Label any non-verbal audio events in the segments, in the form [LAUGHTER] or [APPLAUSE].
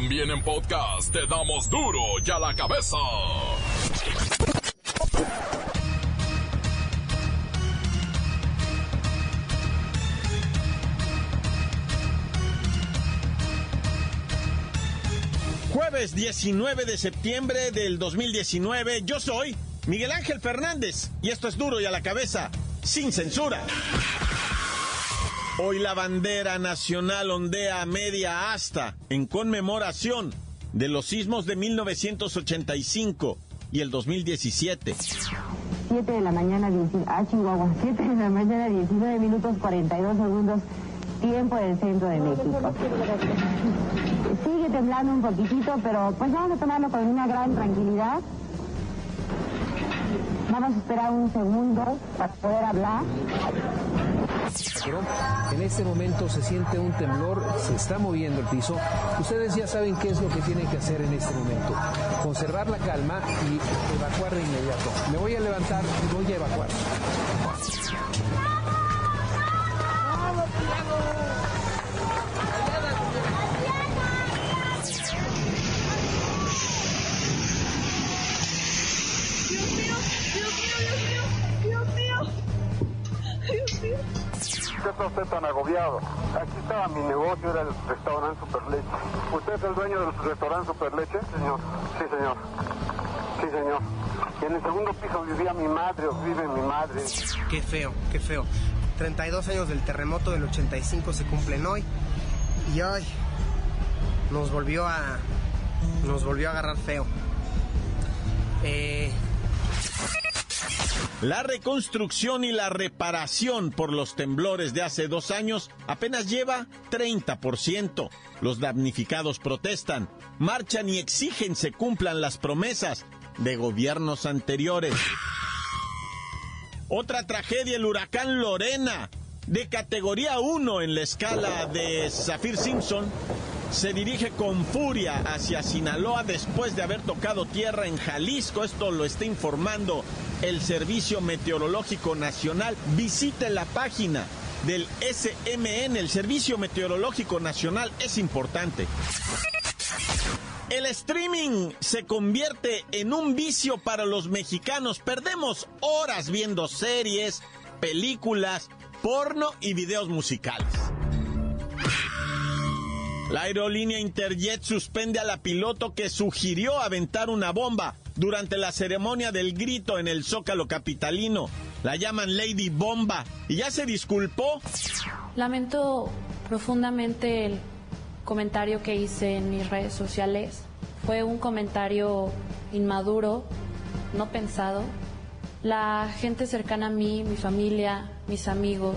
También en podcast te damos duro y a la cabeza. Jueves 19 de septiembre del 2019, yo soy Miguel Ángel Fernández y esto es duro y a la cabeza, sin censura. Hoy la bandera nacional ondea media asta en conmemoración de los sismos de 1985 y el 2017. 7 de la mañana, 19, ah, Chihuahua, [LAUGHS] 7 de la mañana, 19 minutos 42 segundos, tiempo del centro de México. Sigue temblando un poquitito, pero pues vamos a tomarlo con una gran tranquilidad. Vamos a esperar un segundo para poder hablar. En este momento se siente un temblor, se está moviendo el piso. Ustedes ya saben qué es lo que tienen que hacer en este momento. Conservar la calma y evacuar de inmediato. Me voy a levantar y voy a evacuar. ¿Qué está usted tan agobiado? Aquí estaba mi negocio, era el restaurante Superleche. ¿Usted es el dueño del restaurante Superleche? Señor. Sí, señor. Sí, señor. Y en el segundo piso vivía mi madre, o vive mi madre. Qué feo, qué feo. 32 años del terremoto del 85 se cumplen hoy. Y hoy nos volvió a. Nos volvió a agarrar feo. Eh, La reconstrucción y la reparación por los temblores de hace dos años apenas lleva 30%. Los damnificados protestan, marchan y exigen se cumplan las promesas de gobiernos anteriores. Otra tragedia, el huracán Lorena, de categoría 1 en la escala de Zafir Simpson, se dirige con furia hacia Sinaloa después de haber tocado tierra en Jalisco. Esto lo está informando el Servicio Meteorológico Nacional. Visite la página del SMN, el Servicio Meteorológico Nacional es importante. El streaming se convierte en un vicio para los mexicanos. Perdemos horas viendo series, películas, porno y videos musicales. La aerolínea Interjet suspende a la piloto que sugirió aventar una bomba durante la ceremonia del grito en el Zócalo capitalino. La llaman Lady Bomba y ya se disculpó. Lamento profundamente el comentario que hice en mis redes sociales. Fue un comentario inmaduro, no pensado. La gente cercana a mí, mi familia, mis amigos,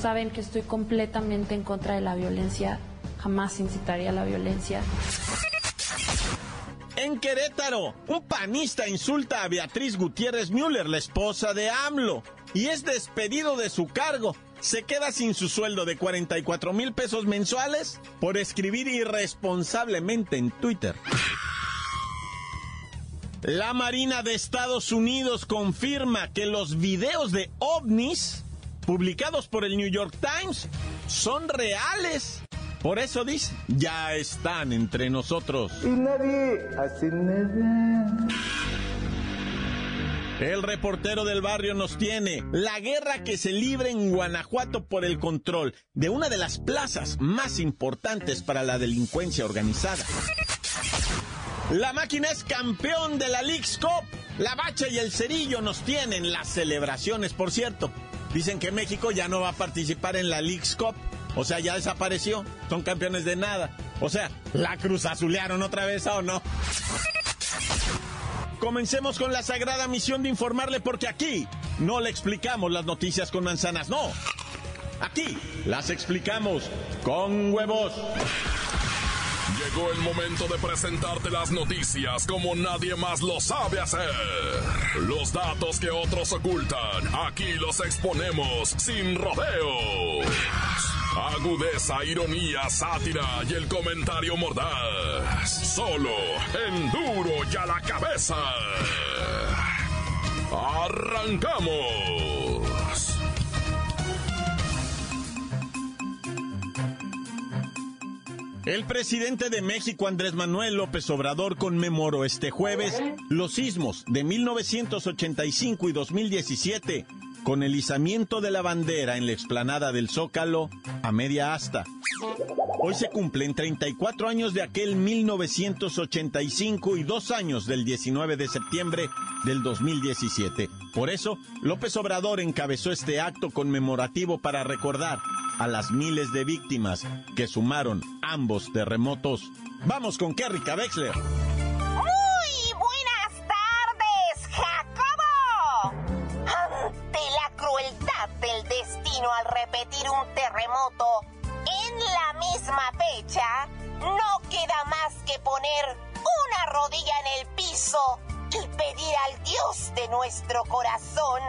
saben que estoy completamente en contra de la violencia. Jamás incitaría a la violencia. En Querétaro, un panista insulta a Beatriz Gutiérrez Müller, la esposa de AMLO, y es despedido de su cargo. Se queda sin su sueldo de 44 mil pesos mensuales por escribir irresponsablemente en Twitter. La Marina de Estados Unidos confirma que los videos de ovnis publicados por el New York Times son reales. Por eso dice, ya están entre nosotros. Y nadie hace nada. El reportero del barrio nos tiene la guerra que se libra en Guanajuato por el control de una de las plazas más importantes para la delincuencia organizada. La máquina es campeón de la League's Cup. La Bacha y el Cerillo nos tienen las celebraciones, por cierto. Dicen que México ya no va a participar en la League's Cup. O sea, ya desapareció. Son campeones de nada. O sea, la cruz azulearon otra vez o no. Comencemos con la sagrada misión de informarle porque aquí no le explicamos las noticias con manzanas, no. Aquí las explicamos con huevos. Llegó el momento de presentarte las noticias como nadie más lo sabe hacer. Los datos que otros ocultan, aquí los exponemos sin rodeos. Agudeza, ironía, sátira y el comentario mordaz. Solo en duro y a la cabeza. ¡Arrancamos! El presidente de México, Andrés Manuel López Obrador, conmemoró este jueves los sismos de 1985 y 2017 con el izamiento de la bandera en la explanada del Zócalo a media asta. Hoy se cumplen 34 años de aquel 1985 y dos años del 19 de septiembre del 2017. Por eso, López Obrador encabezó este acto conmemorativo para recordar a las miles de víctimas que sumaron ambos terremotos. Vamos con Kerry Wexler. Un terremoto en la misma fecha, no queda más que poner una rodilla en el piso y pedir al Dios de nuestro corazón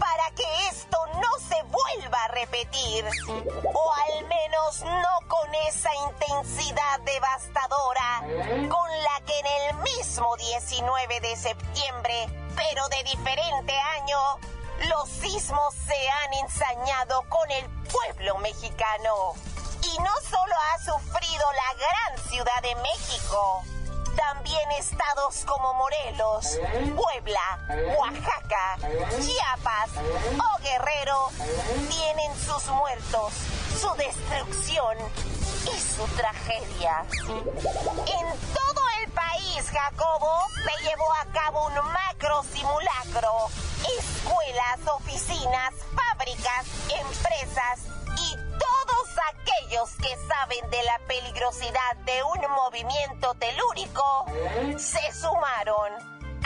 para que esto no se vuelva a repetir, o al menos no con esa intensidad devastadora con la que en el mismo 19 de septiembre, pero de diferente año, los sismos se han ensañado con el pueblo mexicano. Y no solo ha sufrido la gran Ciudad de México, también estados como Morelos, Puebla, Oaxaca, Chiapas o Guerrero tienen sus muertos, su destrucción y su tragedia. En todo el país, Jacobo se llevó a cabo un macro simulacro. Escuelas, oficinas, fábricas, empresas y todos aquellos que saben de la peligrosidad de un movimiento telúrico se sumaron.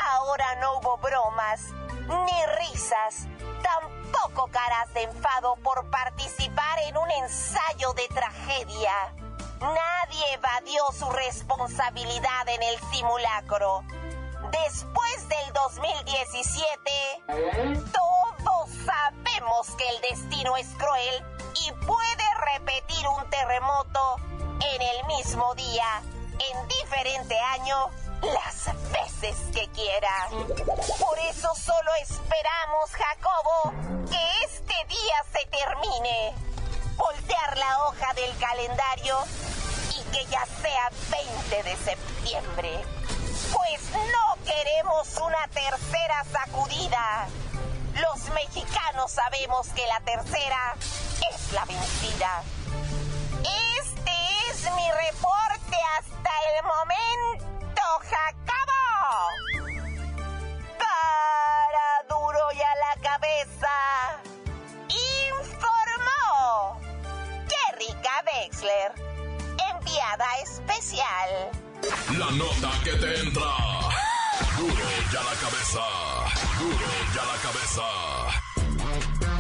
Ahora no hubo bromas, ni risas, tampoco caras de enfado por participar en un ensayo de tragedia. Nadie evadió su responsabilidad en el simulacro. Después del 2017, todos sabemos que el destino es cruel y puede repetir un terremoto en el mismo día, en diferente año, las veces que quiera. Por eso solo esperamos, Jacobo, que este día se termine. Voltear la hoja del calendario y que ya sea 20 de septiembre. Pues no queremos una tercera sacudida. Los mexicanos sabemos que la tercera es la vencida. Este es mi reporte hasta el momento, Jacobo. Para duro y a la cabeza. Informó Kerrika Wexler, enviada especial. La nota que te entra. Duro ya la cabeza. Duro ya la cabeza.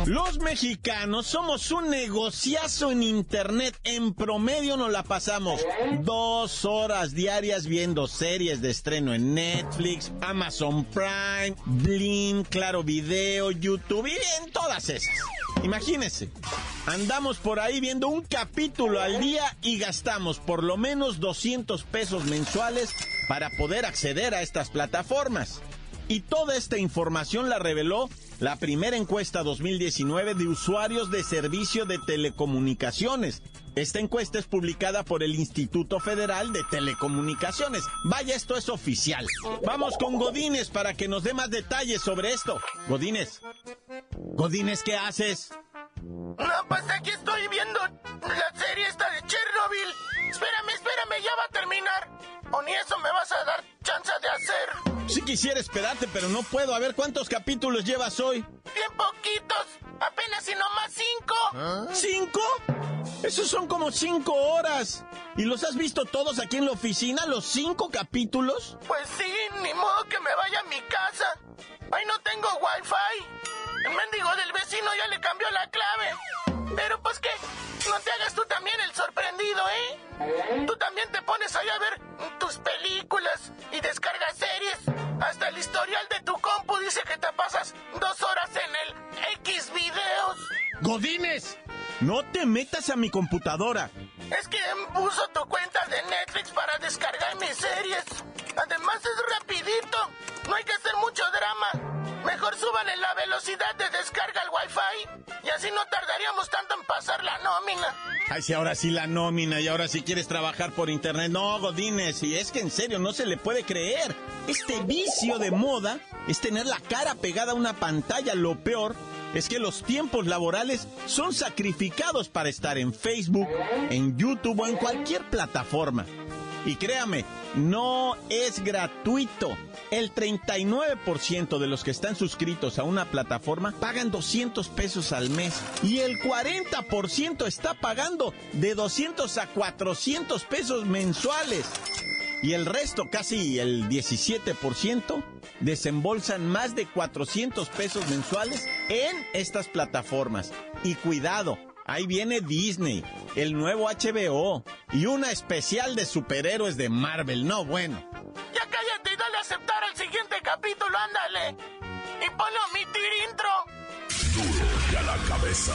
Los mexicanos somos un negociazo en internet. En promedio nos la pasamos dos horas diarias viendo series de estreno en Netflix, Amazon Prime, Blim, Claro Video, YouTube y en todas esas. Imagínense, andamos por ahí viendo un capítulo al día y gastamos por lo menos 200 pesos mensuales para poder acceder a estas plataformas. Y toda esta información la reveló la primera encuesta 2019 de usuarios de servicio de telecomunicaciones. Esta encuesta es publicada por el Instituto Federal de Telecomunicaciones. Vaya, esto es oficial. Vamos con Godínez para que nos dé más detalles sobre esto. Godínez. Godínez, ¿qué haces? No, pues aquí estoy viendo la serie esta de Chernobyl. Espérame, espérame, ya va a terminar. O ni eso me vas a dar chance de hacer. Sí quisiera esperarte, pero no puedo. A ver, ¿cuántos capítulos llevas hoy? Bien poquitos. Apenas y nomás cinco. ¿Cinco? Esos son como cinco horas. ¿Y los has visto todos aquí en la oficina, los cinco capítulos? Pues sí, ni modo que me vaya a mi casa. Ahí no tengo wifi. El mendigo del vecino ya le cambió la clave. Pero pues que no te hagas tú también el sorprendido, ¿eh? Tú también te pones ahí a ver tus películas y descargas series. Hasta el historial de tu compu dice que te pasas dos horas en el X videos. Godínez, no te metas a mi computadora. Es que uso tu cuenta de Netflix para descargar mis series. Además es rapidito. No hay que hacer mucho drama. Mejor súbanle la velocidad de descarga al Wi-Fi. Y así no tardaríamos tanto en pasar la nómina. Ay, si ahora sí la nómina y ahora sí quieres trabajar por internet. No, Godines, y es que en serio no se le puede creer. Este vicio de moda es tener la cara pegada a una pantalla. Lo peor es que los tiempos laborales son sacrificados para estar en Facebook, en YouTube o en cualquier plataforma. Y créame, no es gratuito. El 39% de los que están suscritos a una plataforma pagan 200 pesos al mes y el 40% está pagando de 200 a 400 pesos mensuales. Y el resto, casi el 17%, desembolsan más de 400 pesos mensuales en estas plataformas. Y cuidado, Ahí viene Disney, el nuevo HBO y una especial de superhéroes de Marvel. No, bueno. Ya cállate y dale a aceptar el siguiente capítulo, ándale. Y ponle omitir intro. Duro y a la cabeza.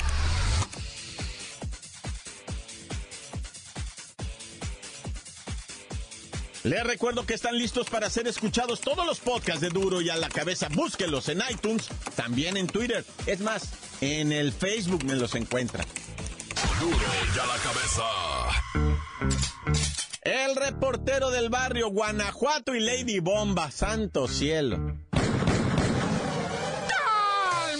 Les recuerdo que están listos para ser escuchados todos los podcasts de Duro y a la cabeza. Búsquenlos en iTunes, también en Twitter. Es más, en el Facebook me los encuentran. Duro y a la cabeza. El reportero del barrio Guanajuato y Lady Bomba, santo cielo.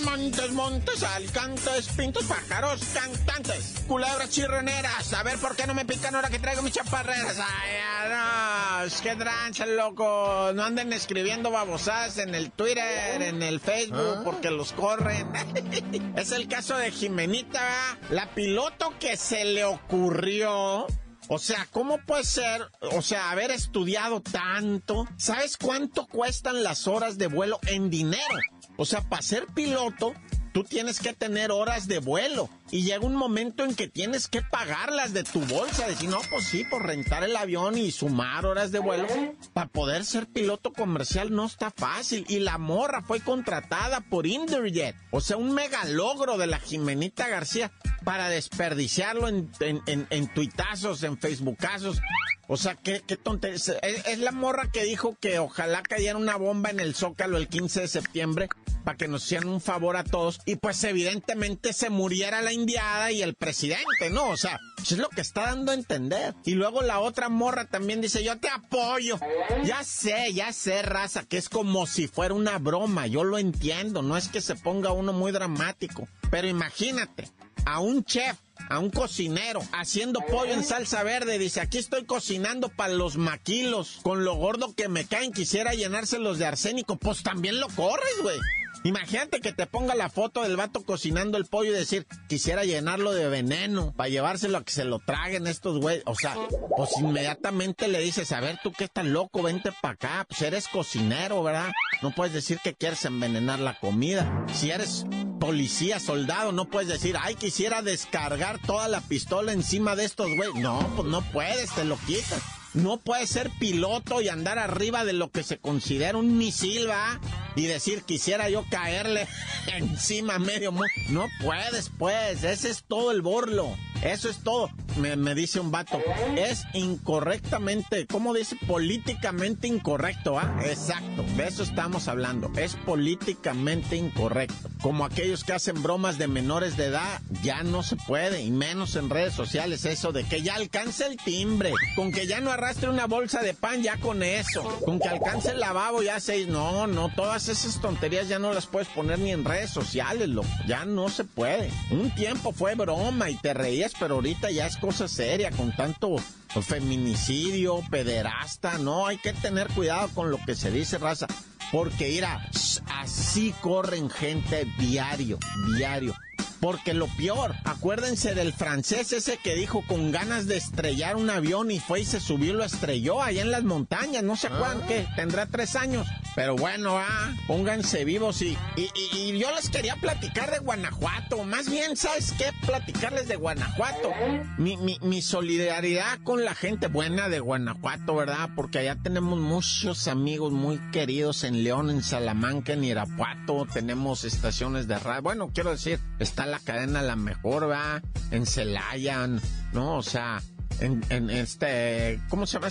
Montes, montes, alcantes, pintos, pájaros, cantantes, culebras chirroneras. A ver por qué no me pican ahora que traigo mis chaparreras. Ay, no, que trancha, loco. No anden escribiendo babosadas en el Twitter, en el Facebook, porque los corren. [LAUGHS] es el caso de Jimenita, la piloto que se le ocurrió o sea, ¿cómo puede ser, o sea, haber estudiado tanto? ¿Sabes cuánto cuestan las horas de vuelo en dinero? O sea, para ser piloto, tú tienes que tener horas de vuelo. Y llega un momento en que tienes que pagarlas de tu bolsa. Decir, no, pues sí, por rentar el avión y sumar horas de vuelo. Para poder ser piloto comercial no está fácil. Y la morra fue contratada por Interjet. O sea, un mega logro de la Jimenita García para desperdiciarlo en, en, en, en tuitazos, en facebookazos. O sea, qué, qué tontería. Es, la morra que dijo que ojalá cayera una bomba en el Zócalo el 15 de septiembre para que nos hicieran un favor a todos y pues evidentemente se muriera la indiada y el presidente, ¿no? O sea, es lo que está dando a entender. Y luego la otra morra también dice, yo te apoyo. Ya sé, ya sé, raza, que es como si fuera una broma, yo lo entiendo, no es que se ponga uno muy dramático, pero imagínate, a un chef a un cocinero haciendo pollo en salsa verde. Dice, aquí estoy cocinando para los maquilos. Con lo gordo que me caen, quisiera llenárselos de arsénico. Pues también lo corres, güey. Imagínate que te ponga la foto del vato cocinando el pollo y decir, quisiera llenarlo de veneno para llevárselo a que se lo traguen estos güeyes. O sea, pues inmediatamente le dices, a ver, tú que estás loco, vente para acá. Pues eres cocinero, ¿verdad? No puedes decir que quieres envenenar la comida. Si eres policía, soldado, no puedes decir, ay, quisiera descargar toda la pistola encima de estos güeyes. No, pues no puedes, te lo quitas. No puedes ser piloto y andar arriba de lo que se considera un misil, ¿va? Y decir, quisiera yo caerle [LAUGHS] encima medio mundo. No puedes, pues. Ese es todo el borlo. Eso es todo. Me, me, dice un vato. Es incorrectamente, ¿cómo dice? Políticamente incorrecto, ¿ah? Exacto. De eso estamos hablando. Es políticamente incorrecto. Como aquellos que hacen bromas de menores de edad, ya no se puede. Y menos en redes sociales. Eso de que ya alcance el timbre. Con que ya no arrastre una bolsa de pan, ya con eso. Con que alcance el lavabo, ya seis. No, no, todas esas tonterías ya no las puedes poner ni en redes sociales, loco. Ya no se puede. Un tiempo fue broma y te reías pero ahorita ya es cosa seria con tanto feminicidio, pederasta, no, hay que tener cuidado con lo que se dice, raza, porque mira, así corren gente diario, diario. Porque lo peor, acuérdense del francés ese que dijo con ganas de estrellar un avión y fue y se subió y lo estrelló allá en las montañas, ¿no se acuerdan que tendrá tres años? Pero bueno, ah, pónganse vivos y, y, yo les quería platicar de Guanajuato. Más bien, ¿sabes qué? Platicarles de Guanajuato. Mi, mi, mi solidaridad con la gente buena de Guanajuato, ¿verdad? Porque allá tenemos muchos amigos muy queridos en León, en Salamanca, en Irapuato. Tenemos estaciones de radio. Bueno, quiero decir, está la cadena La Mejor, ¿verdad? En Celaya, ¿no? O sea, en, este, ¿cómo se llama?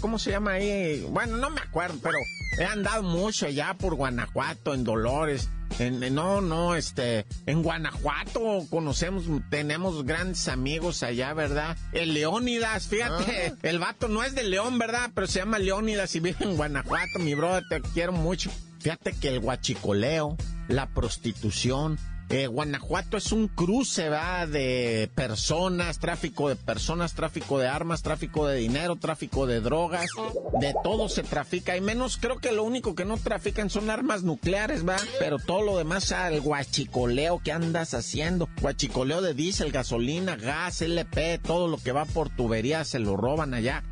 ¿Cómo se llama ahí? Bueno, no me acuerdo, pero he andado mucho allá por Guanajuato, en Dolores. En, no, no, este, en Guanajuato conocemos, tenemos grandes amigos allá, ¿verdad? El Leónidas, fíjate, ah. el vato no es de León, ¿verdad? Pero se llama Leónidas y vive en Guanajuato, mi brother, te quiero mucho. Fíjate que el guachicoleo, la prostitución, eh, Guanajuato es un cruce, va, de personas, tráfico de personas, tráfico de armas, tráfico de dinero, tráfico de drogas, de todo se trafica. Y menos creo que lo único que no trafican son armas nucleares, va. Pero todo lo demás, el guachicoleo que andas haciendo, guachicoleo de diésel, gasolina, gas, LP, todo lo que va por tubería se lo roban allá.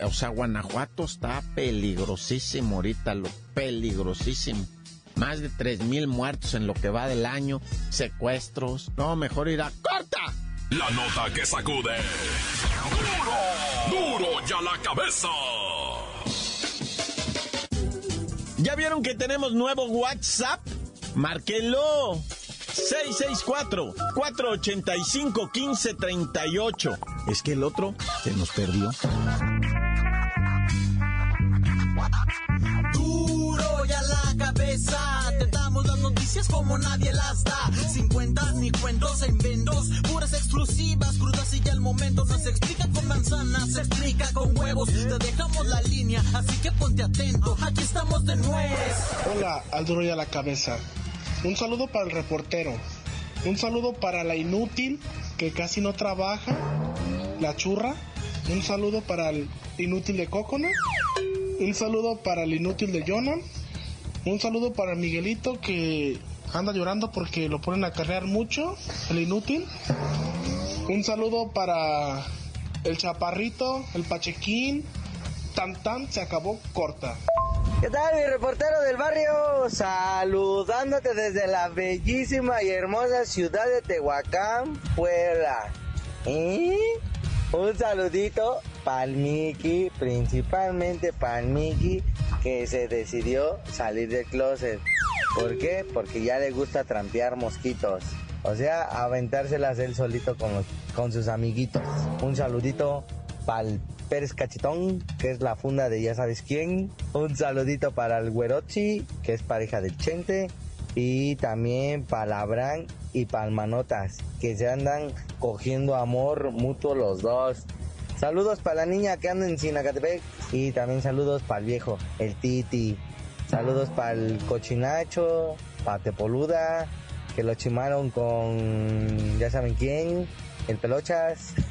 o sea, Guanajuato está peligrosísimo ahorita, lo peligrosísimo. Más de 3.000 muertos en lo que va del año, secuestros. No, mejor ir a corta. La nota que sacude. ¡Duro! ¡Duro ya la cabeza! ¿Ya vieron que tenemos nuevo WhatsApp? Márquenlo. 664-485-1538. Es que el otro se nos perdió. Noticias como nadie las da. Sin cuentas ni cuentos en vendos. Puras exclusivas, crudas y ya el momento. No se explica con manzanas, se explica con huevos. Te dejamos la línea, así que ponte atento. Aquí estamos de nuevo. Hola, al a la cabeza. Un saludo para el reportero. Un saludo para la inútil que casi no trabaja. La churra. Un saludo para el inútil de Coconut. Un saludo para el inútil de Jonah un saludo para Miguelito que anda llorando porque lo ponen a carrear mucho, el inútil. Un saludo para el chaparrito, el pachequín. Tan tan se acabó corta. ¿Qué tal, mi reportero del barrio? Saludándote desde la bellísima y hermosa ciudad de Tehuacán, Puebla. ¿Eh? Un saludito para Miki, principalmente para Miki, que se decidió salir del closet. ¿Por qué? Porque ya le gusta trampear mosquitos. O sea, aventárselas él solito con, sus amiguitos. Un saludito para el Pérez Cachitón, que es la funda de ya sabes quién. Un saludito para el Güerochi, que es pareja del Chente. Y también para Abraham y para Manotas, que se andan cogiendo amor mutuo los dos. Saludos para la niña que anda en Sinacatepec y también saludos para el viejo, el Titi. Saludos para el cochinacho, para Tepoluda, que lo chimaron con ya saben quién, el Pelochas. [LAUGHS]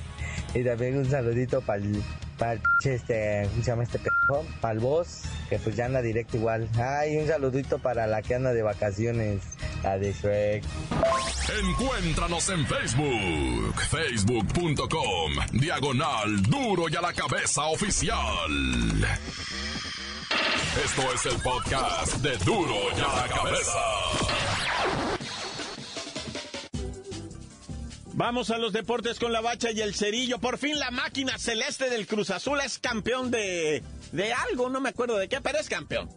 Y también un saludito para el, para este, ¿cómo se llama este pejo? Para el boss, que pues ya anda directo igual. Ay, un saludito para la que anda de vacaciones, la de Shrek. Encuéntranos en Facebook, facebook.com, diagonal duro y a la cabeza oficial. Esto es el podcast de duro y a la cabeza. Vamos a los deportes con la bacha y el cerillo. Por fin la máquina celeste del Cruz Azul es campeón de... de algo, no me acuerdo de qué, pero es campeón.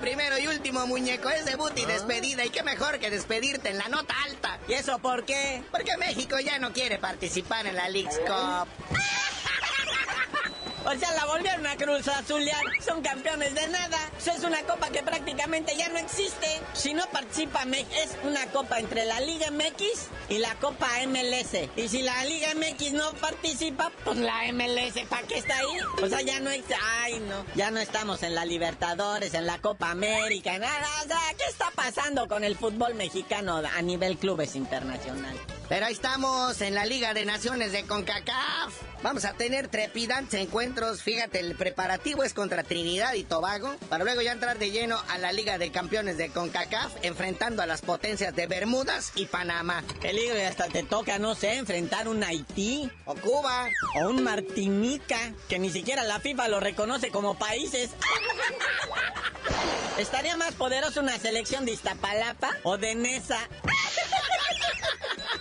Primero y último muñeco es debut y ah. despedida. Y qué mejor que despedirte en la nota alta. ¿Y eso por qué? Porque México ya no quiere participar en la League's Cup. O sea, la volvieron a Cruz Azulear. Son campeones de nada. es una copa que prácticamente ya no existe. Si no participa, es una copa entre la Liga MX y la Copa MLS. Y si la Liga MX no participa, pues la MLS, ¿para qué está ahí? O sea, ya no hay... Ay, no. Ya no estamos en la Libertadores, en la Copa América, nada. O sea, ¿qué está pasando con el fútbol mexicano a nivel clubes internacional? Pero ahí estamos en la Liga de Naciones de CONCACAF. Vamos a tener trepidantes encuentros. Fíjate, el preparativo es contra Trinidad y Tobago, para luego ya entrar de lleno a la Liga de Campeones de CONCACAF, enfrentando a las potencias de Bermudas y Panamá. Peligro y hasta te toca, no sé, enfrentar un Haití. O Cuba. O un Martinica, que ni siquiera la FIFA lo reconoce como países. [LAUGHS] Estaría más poderoso una selección de Iztapalapa o de Nesa.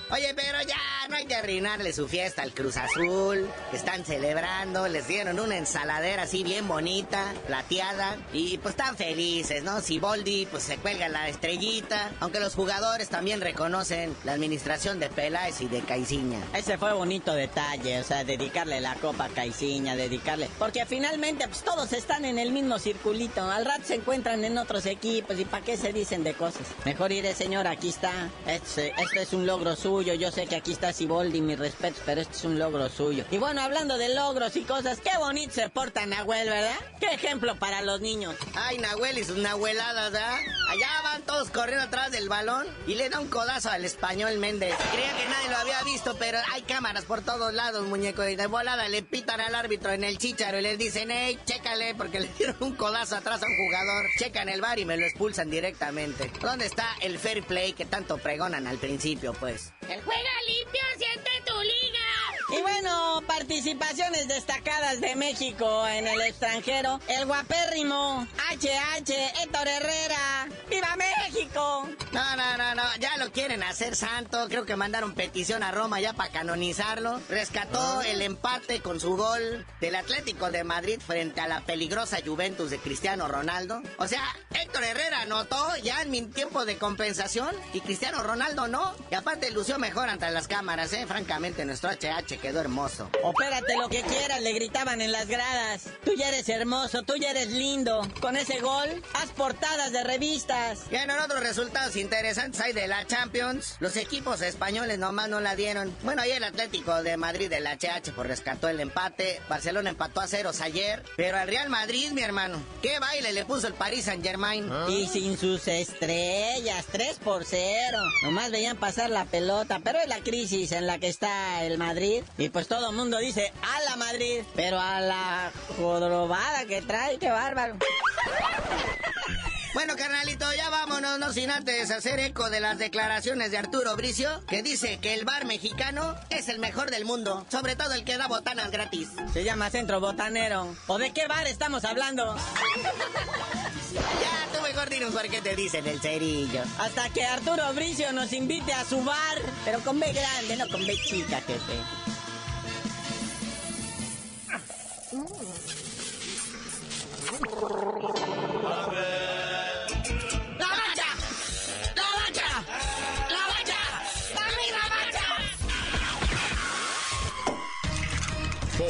Oye, pero ya no hay que arruinarle su fiesta al Cruz Azul. Están celebrando, les dieron una ensaladera así bien bonita, plateada. Y pues están felices, ¿no? Si Boldi pues se cuelga la estrellita. Aunque los jugadores también reconocen la administración de Peláez y de Caiciña. Ese fue bonito detalle, o sea, dedicarle la copa a Caiciña, dedicarle. Porque finalmente pues todos están en el mismo circulito. Al rato se encuentran en otros equipos y ¿para qué se dicen de cosas? Mejor iré, señor, aquí está. Este, este es un logro suyo yo sé que aquí está Siboldi, mis respetos, pero este es un logro suyo. Y bueno, hablando de logros y cosas, qué bonito se porta Nahuel, ¿verdad? Qué ejemplo para los niños. Ay, Nahuel y sus nahueladas, ¿verdad? Allá van todos corriendo atrás del balón y le da un codazo al español Méndez. Creía que nadie lo había visto, pero hay cámaras por todos lados, muñeco. Y de volada le pitan al árbitro en el chicharo y le dicen, hey, chécale, porque [LAUGHS] le dieron un codazo atrás a un jugador. Checan el bar y me lo expulsan directamente. ¿Dónde está el fair play que tanto pregonan al principio, pues? El [LAUGHS] juega limpio, siente tu liga. Y bueno, participaciones destacadas de México en el extranjero. El guapérrimo HH Héctor Herrera. ¡Viva México! No, no, no, no. Ya lo quieren hacer santo. Creo que mandaron petición a Roma ya para canonizarlo. Rescató Ah. el empate con su gol del Atlético de Madrid frente a la peligrosa Juventus de Cristiano Ronaldo. O sea, Héctor Herrera anotó ya en mi tiempo de compensación y Cristiano Ronaldo no. Y aparte lució mejor ante las cámaras, ¿eh? Francamente, nuestro HH quedó hermoso. Opérate lo que quieras, le gritaban en las gradas. Tú ya eres hermoso, tú ya eres lindo. Con ese gol, haz portadas de revistas. Bien, en otros resultados interesantes hay de la Champions. Los equipos españoles nomás no la dieron. Bueno, ahí el Atlético de Madrid del HH pues rescató el empate. Barcelona empató a ceros ayer. Pero al Real Madrid, mi hermano, qué baile le puso el Paris Saint Germain. Y sin sus estrellas, 3 por 0. Nomás veían pasar la pelota, pero es la crisis en la que está el Madrid. Y pues todo el mundo dice, a la Madrid. Pero a la jodrobada que trae, qué bárbaro. Bueno, carnalito, ya vámonos, no sin antes hacer eco de las declaraciones de Arturo Bricio, que dice que el bar mexicano es el mejor del mundo, sobre todo el que da botanas gratis. Se llama Centro Botanero. ¿O de qué bar estamos hablando? Ya, tú mejor dinos por qué te dicen el cerillo. Hasta que Arturo Bricio nos invite a su bar, pero con B grande, no con B chica, jefe. ¡La